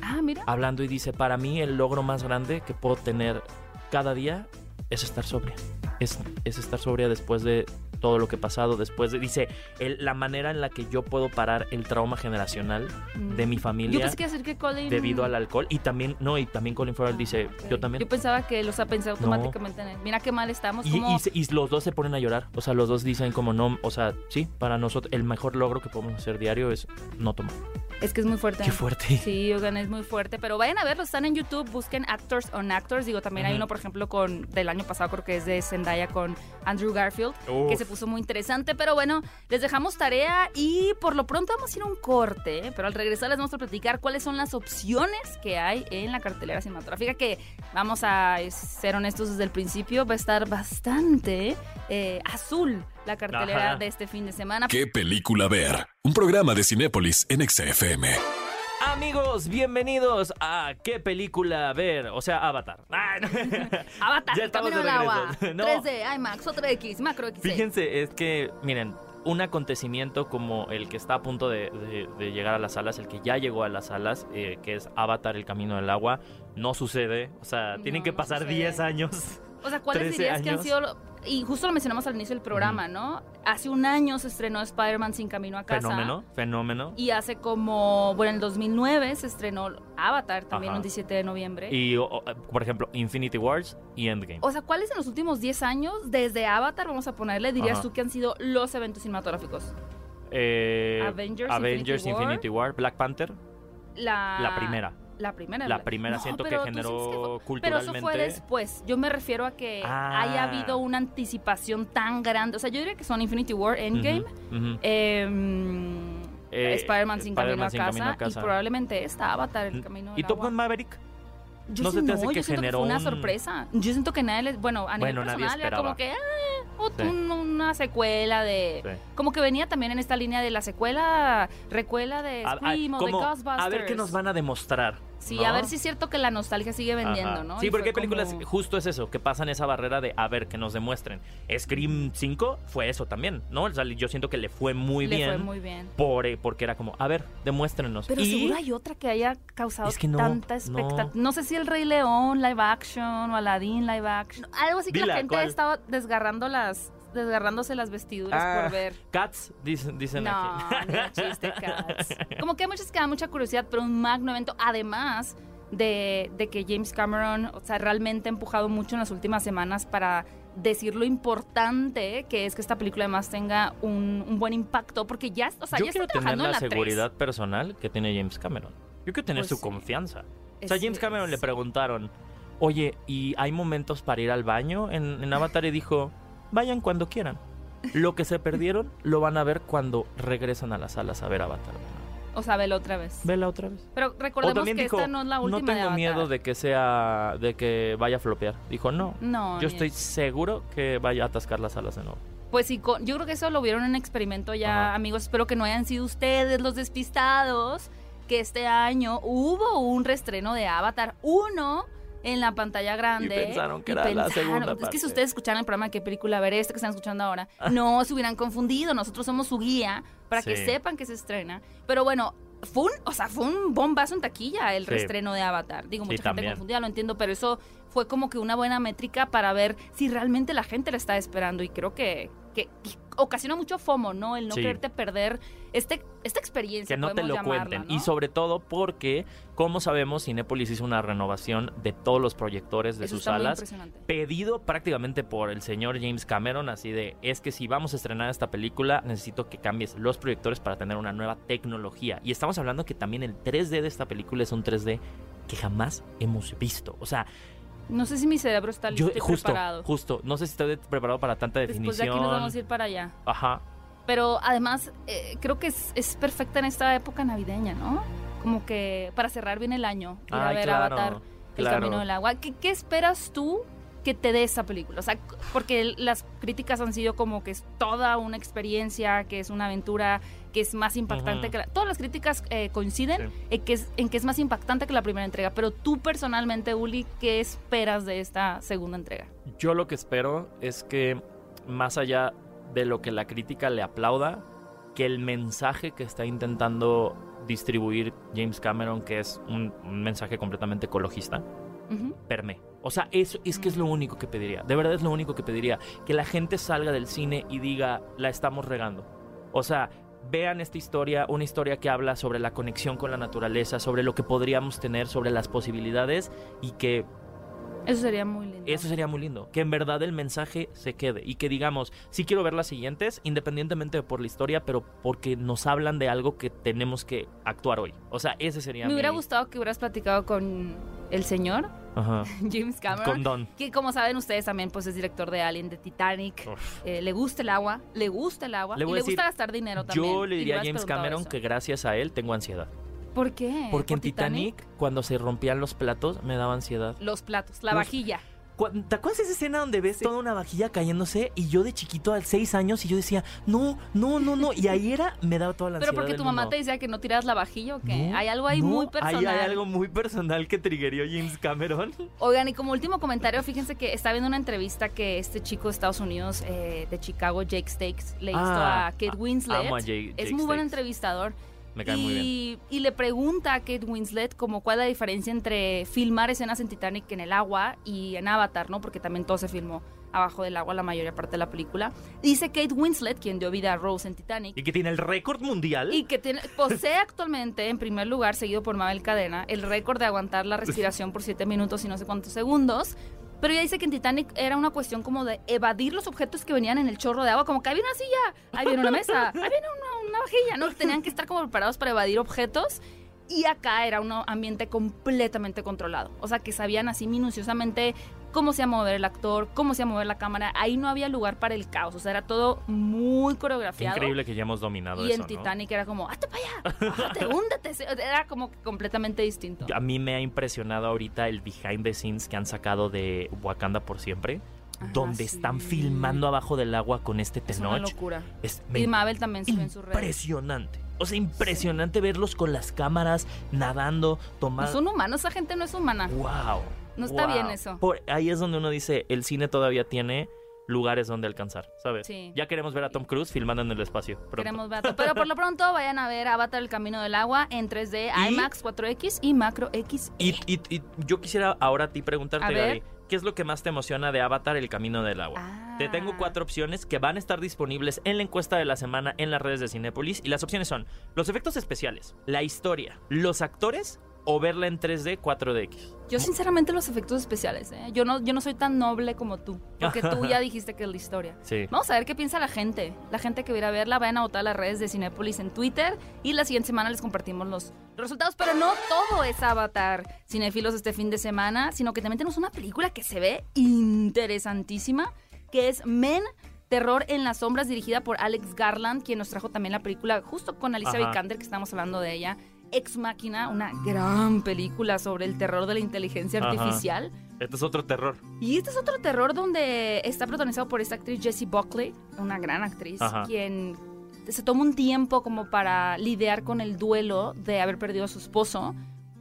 Ah, mira. hablando y dice, para mí el logro más grande que puedo tener cada día es estar sobria. Es, es estar sobria después de todo lo que he pasado, después de, dice, el- la manera en la que yo puedo parar el trauma generacional de mi Yo familia pensé que decir que Colin... debido al alcohol. Y también, no, y también Colin Farrell Ah, dice, ok. yo también. Yo pensaba que los ha pensado automáticamente en él. Mira qué mal estamos. Y, como... y y los dos se ponen a llorar. O sea, los dos dicen como no, o sea, sí, para nosotros el mejor logro que podemos hacer diario es no tomar. Es que es muy fuerte. Qué fuerte. Sí, oigan, es muy fuerte. Pero vayan a verlo, están en YouTube, busquen Actors on Actors. Digo, también hay Ujú. uno, por ejemplo, con del año pasado, creo que es de Zendaya con Andrew Garfield, que se puso muy interesante, pero bueno, les dejamos tarea y por lo pronto vamos a ir a un corte, ¿eh? pero al regresar les vamos a platicar cuáles son las opciones que hay en la cartelera cinematográfica, que vamos a ser honestos desde el principio, va a estar bastante eh, azul la cartelera Ajá. de este fin de semana. ¿Qué película ver? Un programa de Cinépolis en XFM. Amigos, bienvenidos a ¿Qué película ver? O sea, Avatar. Ah, no. Avatar, Ya el estamos camino de al agua, regreso. No. 3D, IMAX, otro X, Macro X. Fíjense, es que, miren, un acontecimiento como el que está a punto de, de- de llegar a las salas, el que ya llegó a las salas, eh, que es Avatar, el camino del agua, no sucede. O sea, tienen No, que no pasar sucede. 10 años. O sea, ¿cuáles 13 dirías que han sido? Y justo lo mencionamos al inicio del programa, ¿no? Hace un año se estrenó Spider-Man Sin Camino a Casa. Fenómeno, fenómeno. Y hace como, bueno, en el 2009 se estrenó Avatar, también Ajá. un 17 de noviembre. Y, o- o, por ejemplo, Infinity Wars y Endgame. O sea, ¿cuáles en los últimos 10 años, desde Avatar, vamos a ponerle, dirías Ajá. tú que han sido los eventos cinematográficos? Eh, Avengers, Avengers, Infinity War. Infinity War, Black Panther, La, la primera. La primera. La primera siento que generó que Pero eso fue después. Yo me refiero a que Ah. haya habido una anticipación tan grande. O sea, yo diría que son Infinity War, Endgame, Eh, Spider-Man sin, camino, a sin casa, camino a casa. y probablemente esta Avatar, el camino ¿Y Top. Gun Maverick? Yo ¿No sí se te hace no, que yo generó fue una un- sorpresa. Yo siento que nadie les, bueno, a nivel Bueno, personal era como que ah, Sí. un- una secuela de Sí. como que venía también en esta línea de la secuela, recuela de A- a- Scream o de Ghostbusters. a ver qué nos van a demostrar. Sí, ¿no? a ver si es cierto que la nostalgia sigue vendiendo, Ajá. ¿no? Sí, Y porque hay películas, como- justo es eso, que pasan esa barrera de a ver, que nos demuestren. Scream 5 fue eso también, ¿no? O sea, yo siento que le fue muy le bien. fue muy bien. Por, eh, porque era como, a ver, demuéstrenos. Pero Y- seguro hay otra que haya causado Es que no, tanta expectativa. No. sé si el Rey León live action o Aladdin live action. Algo así que Dila, la gente ¿cuál? estaba desgarrando las, desgarrándose las vestiduras Ah, por ver. Cats, dicen, dicen No, aquí. de chiste, Cats. Como que hay muchas que dan mucha curiosidad, pero un magno evento, además de, de que James Cameron, o sea, realmente ha empujado mucho en las últimas semanas para decir lo importante que es que esta película además tenga un, un buen impacto, porque ya, o sea, Yo ya quiero está tener trabajando en la la 3. seguridad personal que tiene James Cameron. Yo quiero tener Pues su sí. confianza. O sea, James Cameron le preguntaron, oye, ¿y hay momentos para ir al baño en, en Avatar? Y dijo, vayan cuando quieran. Lo que se perdieron lo van a ver cuando regresan a las salas a ver Avatar. O sea, velo otra vez. Vela otra vez. Pero recordemos que dijo, esta no es la última no de tengo Avatar. miedo de que sea, de que vaya a flopear. Dijo, no, No, yo estoy seguro que vaya a atascar las salas de nuevo. Pues sí, yo creo que eso lo vieron en experimento ya, Ajá. amigos. Espero que no hayan sido ustedes los despistados. Que este año hubo un reestreno de Avatar 1 en la pantalla grande. Y pensaron que Y era la segunda Es que si ustedes escucharan el programa de qué película ver, este que están escuchando ahora, no se hubieran confundido. Nosotros somos su guía para que sepan que se estrena. Pero bueno. Fue un, o sea, fue un bombazo en taquilla el Sí. reestreno de Avatar. Digo, Sí, mucha gente también. confundida, lo entiendo, pero eso fue como que una buena métrica para ver si realmente la gente la está esperando. Y creo que, que ocasiona mucho FOMO, ¿no? El no Sí. quererte perder este, esta experiencia. que no te lo llamarla, cuenten. ¿no? Y sobre todo porque, como sabemos, Cinépolis hizo una renovación de todos los proyectores de Eso sus salas. Pedido prácticamente por el señor James Cameron, así de, es que si vamos a estrenar esta película, necesito que cambies los proyectores para tener una nueva tecnología. Y estamos hablando que también el 3D de esta película es un 3D que jamás hemos visto. O sea, No sé si mi cerebro está listo yo y justo, preparado. justo, no sé si estoy preparado para tanta Después de definición. aquí nos vamos a ir para allá. Ajá. Pero además, eh, creo que es, es perfecta en esta época navideña, ¿no? Como que para cerrar bien el año, ir a Ay, ver claro, Avatar, El. Camino del Agua. ¿Qué, qué esperas tú que te dé esa película? O sea, porque las críticas han sido como que es toda una experiencia, que es una aventura, que es más impactante que la... Todas las críticas eh, coinciden Sí. en, que es, en que es más impactante que la primera entrega. Pero tú personalmente, Uli, ¿qué esperas de esta segunda entrega? Yo lo que espero es que, más allá de lo que la crítica le aplauda, que el mensaje que está intentando distribuir James Cameron, que es un, un mensaje completamente ecologista, Ujú. permee. O sea, eso es que es lo único que pediría. De verdad es lo único que pediría. Que la gente salga del cine y diga, la estamos regando. O sea, vean esta historia, una historia que habla sobre la conexión con la naturaleza, sobre lo que podríamos tener, sobre las posibilidades y que Eso sería muy lindo. eso sería muy lindo. Que en verdad el mensaje se quede y que digamos, sí quiero ver las siguientes, independientemente de por la historia, pero porque nos hablan de algo que tenemos que actuar hoy. O sea, ese sería Me mi- hubiera gustado que hubieras platicado con el señor Ajá. James Cameron. Con Don. Que como saben ustedes también pues es director de Alien, de Titanic. Eh, le gusta el agua, le gusta el agua Le y le decir, gusta gastar dinero también. Yo le diría a James Cameron eso. que gracias a él tengo ansiedad. ¿Por qué? Porque en ¿Por Titanic, cuando se rompían los platos, me daba ansiedad. Los platos, la Los- vajilla. ¿Te acuerdas de esa escena donde ves Sí. toda una vajilla cayéndose? Y yo de chiquito, al seis años, y yo decía, no, no, no, no. Y ahí era, me daba toda la ansiedad. Pero porque tu mamá mundo. te decía que no tiras la vajilla o qué? No, hay algo ahí no, muy personal. Ahí hay algo muy personal que triggerió James Cameron. Oigan, y como último comentario, fíjense que está viendo una entrevista que este chico de Estados Unidos, eh, de Chicago, Jake Stakes, le hizo Ah, a Kate Winslet. amo a Jake- es Jake muy buen entrevistador. Me cae y, muy bien. y le pregunta a Kate Winslet como cuál es la diferencia entre filmar escenas en Titanic en el agua y en Avatar, ¿no? Porque también todo se filmó abajo del agua la mayoría parte de la película. Dice Kate Winslet, quien dio vida a Rose en Titanic, Y que tiene el récord mundial. y que tiene- posee actualmente, en primer lugar, seguido por Mabel Cadena, el récord de aguantar la respiración por 7 minutos y no sé cuántos segundos. Pero ella dice que en Titanic era una cuestión como de evadir los objetos que venían en el chorro de agua, como que había una silla, viene una mesa, viene una, una vajilla, ¿no? Tenían que estar como preparados para evadir objetos. Y acá era un ambiente completamente controlado. O sea, que sabían así minuciosamente cómo se iba a mover el actor, cómo se iba a mover la cámara. Ahí no había lugar para el caos. O sea, era todo muy Qué coreografiado. increíble que ya hemos dominado Y eso, en ¿no? Titanic era como, hazte para allá, bájate, húndete. Era como completamente distinto. A mí me ha impresionado ahorita el behind the scenes que han sacado de Wakanda por siempre, Ajá, donde están filmando abajo del agua con este Es una Tenoch. locura. Es Y Mabel también subió en su red. impresionante. O sea, impresionante verlos con las cámaras, nadando, No tomando. son humanos, esa gente no es humana. ¡Wow! No está wow. bien eso. Por- ahí es donde uno dice, el cine todavía tiene lugares donde alcanzar, ¿sabes? Sí. Ya queremos ver a Tom Cruise filmando en el espacio. pronto. Queremos verlo. Pero por lo pronto vayan a ver Avatar el Camino del Agua en 3D, Y- IMAX 4X y Macro X. Y, y- y yo quisiera ahora a ti preguntarte, A. Gaby, ¿qué es lo que más te emociona de Avatar el Camino del Agua? Ah. Te tengo cuatro opciones que van a estar disponibles en la encuesta de la semana en las redes de Cinépolis. Y las opciones son los efectos especiales, la historia, los actores o verla en 3D 4DX. Yo sinceramente los efectos especiales, ¿eh? Yo no, yo no soy tan noble como tú, porque tú ya dijiste que es la historia. Sí. Vamos a ver qué piensa la gente. La gente que va a ir a verla, vayan a votar a las redes de Cinépolis en Twitter y la siguiente semana les compartimos los resultados. Pero no todo es Avatar cinéfilos este fin de semana, sino que también tenemos una película que se ve interesantísima, que es Men. Terror en las sombras, dirigida por Alex Garland, quien nos trajo también la película justo con Alicia Ajá. Vikander, que estamos hablando de ella. Ex Máquina, una gran película sobre el terror de la inteligencia Ajá. artificial. Este es otro terror. Y este es otro terror donde está protagonizado por esta actriz Jessie Buckley, una gran actriz, Ajá. quien se toma un tiempo como para lidiar con el duelo de haber perdido a su esposo,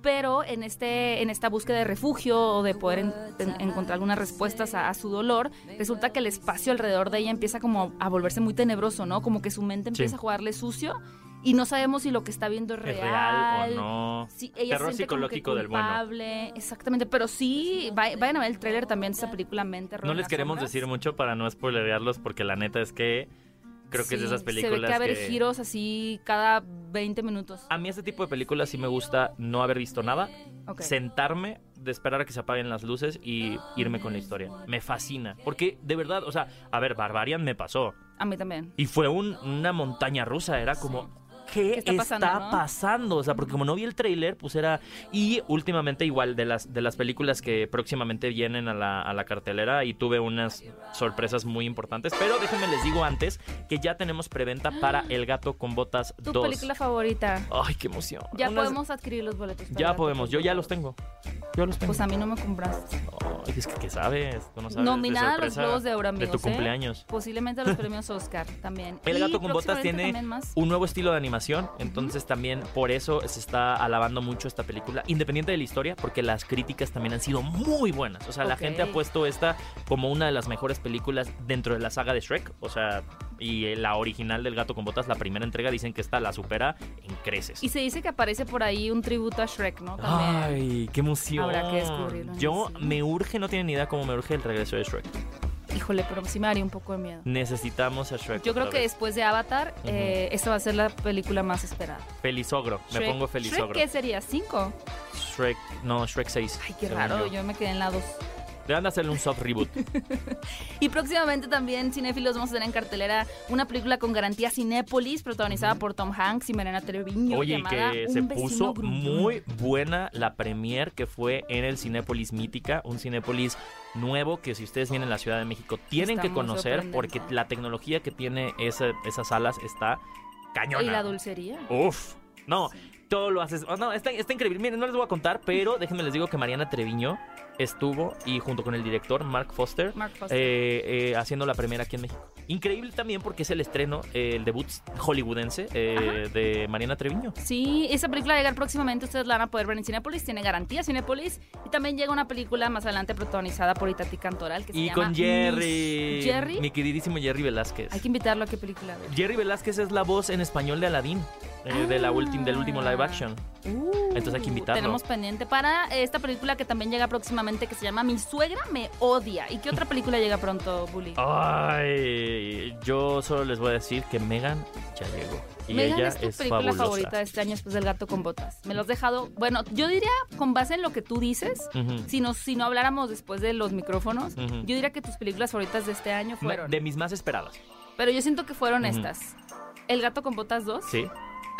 pero en, este, en esta búsqueda de refugio o de poder en- en- encontrar algunas respuestas a, a su dolor, resulta que el espacio alrededor de ella empieza como a volverse muy tenebroso, ¿no? Como que su mente empieza a jugarle sucio y no sabemos si lo que está viendo es ¿Es real. real o no? Sí, ella Terror psicológico del bueno. Exactamente, pero sí, vay- vayan a ver el tráiler también de esta película Mente. No les queremos decir mucho para no spoilerearlos porque la neta es que creo que es de esas películas Se ve que haber que- giros así cada 20 minutos. A mí este tipo de películas sí me gusta no haber visto nada, sentarme, de esperar a que se apaguen las luces y irme con la historia. Me fascina. Porque de verdad, o sea, a ver, Barbarian me pasó. A mí también. Y fue un- una montaña rusa, era como... ¿Qué, ¿Qué está está, pasando? O sea, porque como no vi el tráiler, pues era... Y últimamente igual de las, de las películas que próximamente vienen a la, a la cartelera y tuve unas sorpresas muy importantes. Pero déjenme les digo antes que ya tenemos preventa para El Gato con Botas ¿Tu 2. película favorita? Ay, qué emoción. Ya Unas- podemos adquirir los boletos. para Ya podemos, yo ya los tengo. Yo los tengo. Pues a mí no me compraste. Ay, es que ¿qué sabes? Tú no sabes. de Nominada a los Globos de Oro, De amigos. tu ¿eh? cumpleaños. Posiblemente a los premios Oscar también. El Y gato con botas tiene un nuevo estilo de animación, entonces también por eso se está alabando mucho esta película, independiente de la historia, porque las críticas también han sido muy buenas. O sea, la gente ha puesto esta como una de las mejores películas dentro de la saga de Shrek. O sea, y la original del gato con botas, la primera entrega, dicen que esta la supera en creces. Y se dice que aparece por ahí un tributo a Shrek, ¿no? También. Ay, qué emoción. Habrá que descubrirlo Yo me urge, no tienen ni idea cómo me urge el regreso de Shrek. Híjole, pero sí me haría un poco de miedo. Necesitamos a Shrek. Yo creo que vez. después de Avatar, Ujú. eh, esta va a ser la película más esperada. Felizogro, me Shrek- pongo ¿Shrek felizogro. qué sería? ¿Cinco? Shrek, no, Shrek 6. Ay, qué raro, yo. yo me quedé en la dos. Deberían de hacerle un soft reboot. Y próximamente también, cinéfilos, vamos a tener en cartelera una película con garantía Cinépolis, protagonizada por Tom Hanks y Mariana Treviño. Oye, llamada que Un se puso gruñón. muy buena la premier que fue en el Cinépolis Mítica, un Cinépolis nuevo que si ustedes vienen a la Ciudad de México tienen Está que conocer porque la tecnología que tiene ese- esas salas está cañona. Y la dulcería. Uf, no, todo lo haces. oh, no, está, está increíble. Miren, no les voy a contar, pero déjenme les digo que Mariana Treviño estuvo y junto con el director Mark Foster Mark Foster. eh, eh, haciendo la primera aquí en México. Increíble también porque es el estreno, eh, el debut hollywoodense de Mariana Treviño. Sí, esa película va a llegar próximamente, ustedes la van a poder ver en Cinépolis, tiene garantía Cinépolis. Y también llega una película más adelante protagonizada por Itati Cantoral que se Y llama con Jerry, Miss Jerry. mi queridísimo Jerry Velázquez. Hay que invitarlo a qué película ver. Jerry Velázquez es la voz en español de Aladdin, de la ultim- del último live action. Uh, Entonces hay que invitarlo. Tenemos pendiente para esta película que también llega próximamente que se llama Mi suegra me odia. ¿Y qué otra película llega pronto, Bully? Ay, yo solo les voy a decir que Megan ya llegó. Y Megan ella es tu es película fabulosa. favorita de este año después del gato con botas. Me lo has dejado. Bueno, yo diría, con base en lo que tú dices, Ujú. si, no, si no habláramos después de los micrófonos, yo diría que tus películas favoritas de este año fueron. De mis más esperadas. Pero yo siento que fueron estas: El gato con botas 2, Sí,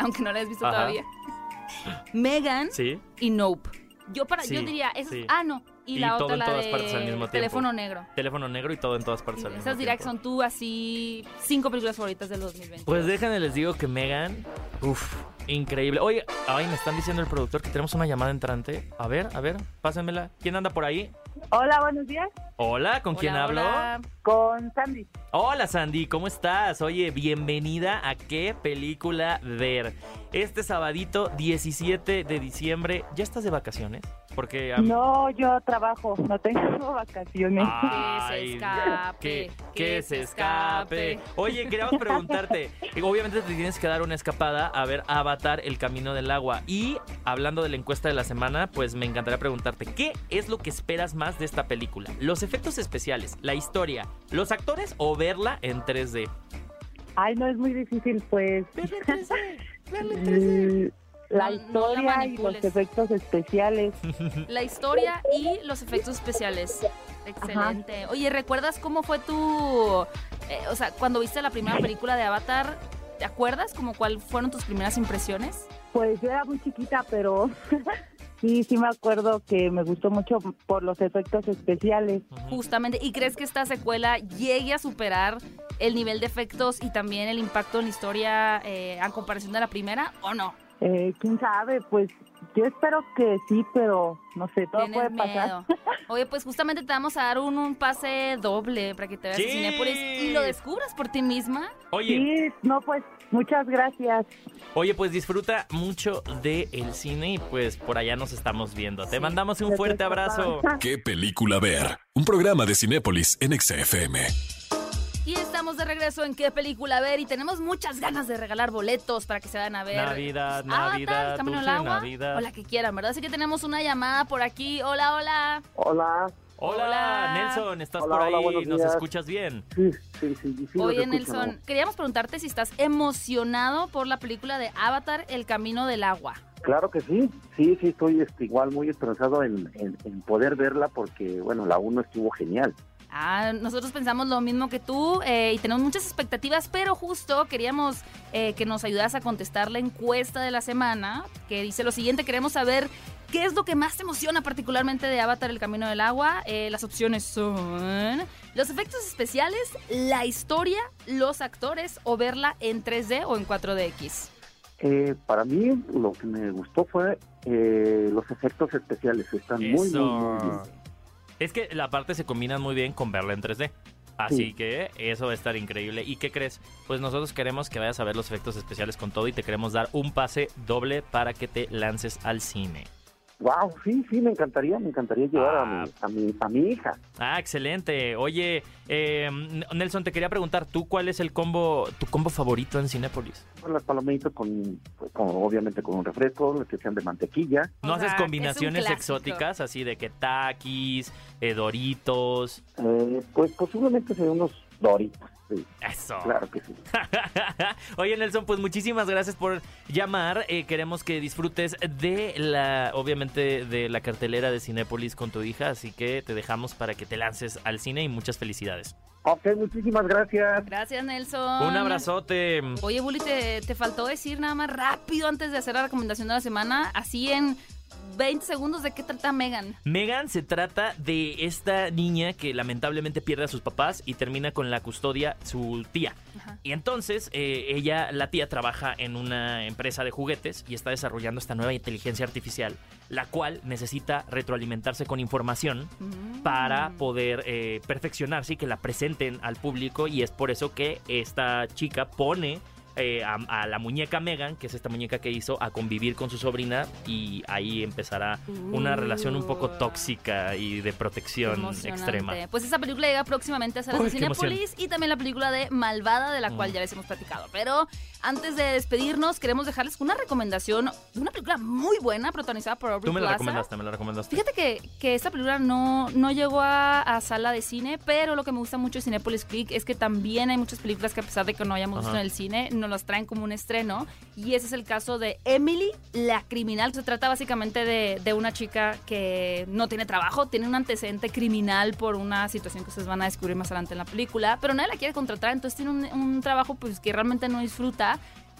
aunque no la has visto Ajá. todavía. Megan sí. y Nope. Yo, para, yo diría, sí. ah, no. Y, Y la todo otra, en la todas de partes al mismo tiempo. Teléfono Negro. Teléfono negro y todo en todas partes Sí, al mismo esas diría que tiempo. son tú así cinco películas favoritas del 2020. Pues déjenme les digo que Megan, uff, increíble. Oye, ay, me están diciendo el productor que tenemos una llamada entrante. A ver, a ver, pásenmela. ¿Quién anda por ahí? Hola, buenos días. Hola, ¿con quién hablo? hola. Con Sandy. Hola Sandy, ¿cómo estás? Oye, bienvenida a qué película ver. Este sabadito 17 de diciembre, ¿ya estás de vacaciones? Porque a mí- No, yo trabajo, no tengo vacaciones. Ay, Que se escape, que, que que se se escape. Oye, queríamos preguntarte, y obviamente te tienes que dar una escapada a ver Avatar, El Camino del Agua. Y hablando de la encuesta de la semana, pues me encantaría preguntarte, ¿qué es lo que esperas más de esta película? ¿Los efectos especiales, la historia, los actores o verla en 3D? Ay, no es muy difícil, pues. Verla en 3D, verla en 3D. No- no La historia y los efectos especiales. La historia y los efectos especiales. Excelente. Oye, ¿recuerdas cómo fue tu... eh, o sea, cuando viste la primera película de Avatar, ¿te acuerdas como cuáles fueron tus primeras impresiones? Pues yo era muy chiquita, pero sí, sí me acuerdo que me gustó mucho por los efectos especiales. Justamente. ¿Y crees que esta secuela llegue a superar el nivel de efectos y también el impacto en la historia eh, a comparación de la primera o no? Eh, ¿Quién sabe? Pues yo espero que sí, pero no sé, todo puede pasar. miedo. Oye, pues justamente te vamos a dar un, un pase doble para que te veas Sí. en Cinépolis y lo descubras por ti misma. Oye, Sí, no, pues muchas gracias. Oye, pues disfruta mucho del el cine y pues por allá nos estamos viendo. Te Sí. mandamos un fuerte abrazo. ¿Qué película ver? Un programa de Cinépolis en XFM. Y estamos de regreso en qué película ver y tenemos muchas ganas de regalar boletos para que se vayan a ver. Navidad, Avatar, Navidad, Camino al agua, Navidad. o la que quieran, ¿verdad? Así que tenemos una llamada por aquí. Hola, hola. Hola, Hola, Hola. Nelson, ¿estás Hola, por ahí? hola, ¿Nos escuchas bien? sí, sí, sí, Oye, escucho, Nelson, queríamos preguntarte si estás emocionado por la película de Avatar, El Camino del Agua. Claro que sí, sí, sí, estoy este, igual muy esperanzado en, en- en poder verla porque, bueno, la 1 estuvo genial. Ah, nosotros pensamos lo mismo que tú eh, y tenemos muchas expectativas, pero justo queríamos eh, que nos ayudas a contestar la encuesta de la semana, que dice lo siguiente, queremos saber qué es lo que más te emociona particularmente de Avatar El Camino del Agua. Eh, las opciones son los efectos especiales, la historia, los actores o verla en 3D o en 4DX. Eh, para mí, lo que me gustó fue eh, los efectos especiales, están muy, muy, muy bien. Es que la parte se combina muy bien con verla en 3D. Así Sí. que eso va a estar increíble. ¿Y qué crees? Pues nosotros queremos que vayas a ver los efectos especiales con todo y te queremos dar un pase doble para que te lances al cine. Wow, sí, sí, me encantaría, me encantaría llevar Ah. a, mi, a, mi, a mi hija. Ah, excelente. Oye, eh, Nelson, te quería preguntar, ¿tú cuál es el combo, tu combo favorito en Cinépolis? Las palomitas, con, pues, con, obviamente con un refresco, las que sean de mantequilla. ¿No haces combinaciones exóticas así de que taquis, eh, doritos? Eh, pues posiblemente sean unos doritos. Sí, Eso. claro que sí. Oye, Nelson, pues muchísimas gracias por llamar. Eh, queremos que disfrutes de la, obviamente, de la cartelera de Cinépolis con tu hija, así que te dejamos para que te lances al cine y muchas felicidades. Ok, muchísimas gracias. Gracias, Nelson. Un abrazote. Oye, Bully, te, te faltó decir nada más rápido antes de hacer la recomendación de la semana, así en 20 segundos, ¿de qué trata Megan? Megan se trata de esta niña que lamentablemente pierde a sus papás y termina con la custodia su tía. Ajá. Y entonces eh, ella, la tía, trabaja en una empresa de juguetes y está desarrollando esta nueva inteligencia artificial, la cual necesita retroalimentarse con información Mm. para poder eh, perfeccionarse y que la presenten al público y es por eso que esta chica pone eh, a, a la muñeca Megan, que es esta muñeca que hizo, a convivir con su sobrina y ahí empezará una relación un poco Uh. tóxica y de protección extrema. Pues esa película llega próximamente a salas de. Cinépolis y también la película de Malvada, de la cual Mm. ya les hemos platicado. Pero antes de despedirnos, queremos dejarles una recomendación de una película muy buena, protagonizada por Aubrey Tú me la Plaza. recomendaste, me la recomendaste. Fíjate que, que esta película no, no llegó a, a sala de cine, pero lo que me gusta mucho de Cinepolis Click es que también hay muchas películas que a pesar de que no hayamos visto en el cine, nos las traen como un estreno. Y ese es el caso de Emily, la criminal. Se trata básicamente de, de una chica que no tiene trabajo, tiene un antecedente criminal por una situación que ustedes van a descubrir más adelante en la película, pero nadie la quiere contratar, entonces tiene un, un trabajo pues que realmente no disfruta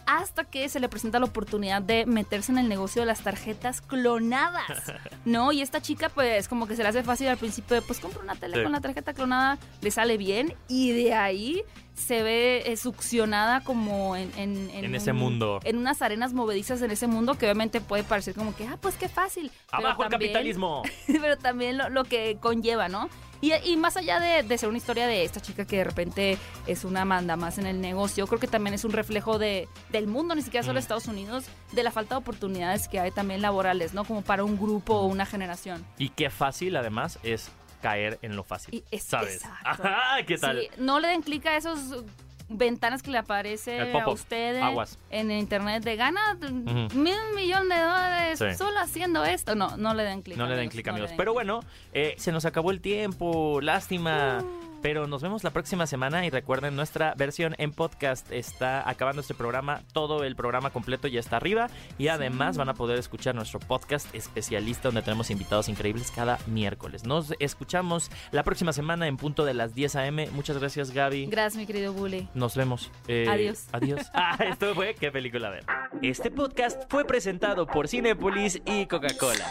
hasta que se le presenta la oportunidad de meterse en el negocio de las tarjetas clonadas, ¿no? Y esta chica, pues, como que se le hace fácil al principio de, pues, compra una tele Sí. con la tarjeta clonada, le sale bien, y de ahí se ve eh, succionada como en... En, En ese mundo. En unas arenas movedizas en ese mundo que obviamente puede parecer como que, ah, pues qué fácil. Pero ¡Abajo el capitalismo! pero también lo, lo que conlleva, ¿no? Y, y más allá de, de ser una historia de esta chica que de repente es una manda más en el negocio, creo que también es un reflejo de, del mundo, ni siquiera solo Mm. Estados Unidos, de la falta de oportunidades que hay también laborales, ¿no? Como para un grupo o una generación. Y qué fácil, además, es caer en lo fácil. Y es- ¿Sabes? exacto. Ajá, ¿Qué tal? Sí, no le den clic a esos ventanas que le aparece a ustedes Aguas. en el internet de gana mil millón de dólares Sí. solo haciendo esto. No, no le den clic. No le den amigos, clic, no amigos. den Pero bueno, eh, se nos acabó el tiempo. Lástima. Uh. Pero nos vemos la próxima semana y recuerden, nuestra versión en podcast está acabando este programa. Todo el programa completo ya está arriba. Y además van a poder escuchar nuestro podcast especialista donde tenemos invitados increíbles cada miércoles. Nos escuchamos la próxima semana en punto de las 10 a.m. Muchas gracias, Gaby. Gracias, mi querido Bully. Nos vemos. Eh, Adiós. Adiós. Ah, esto fue qué película ver. Este podcast fue presentado por Cinepolis y Coca-Cola.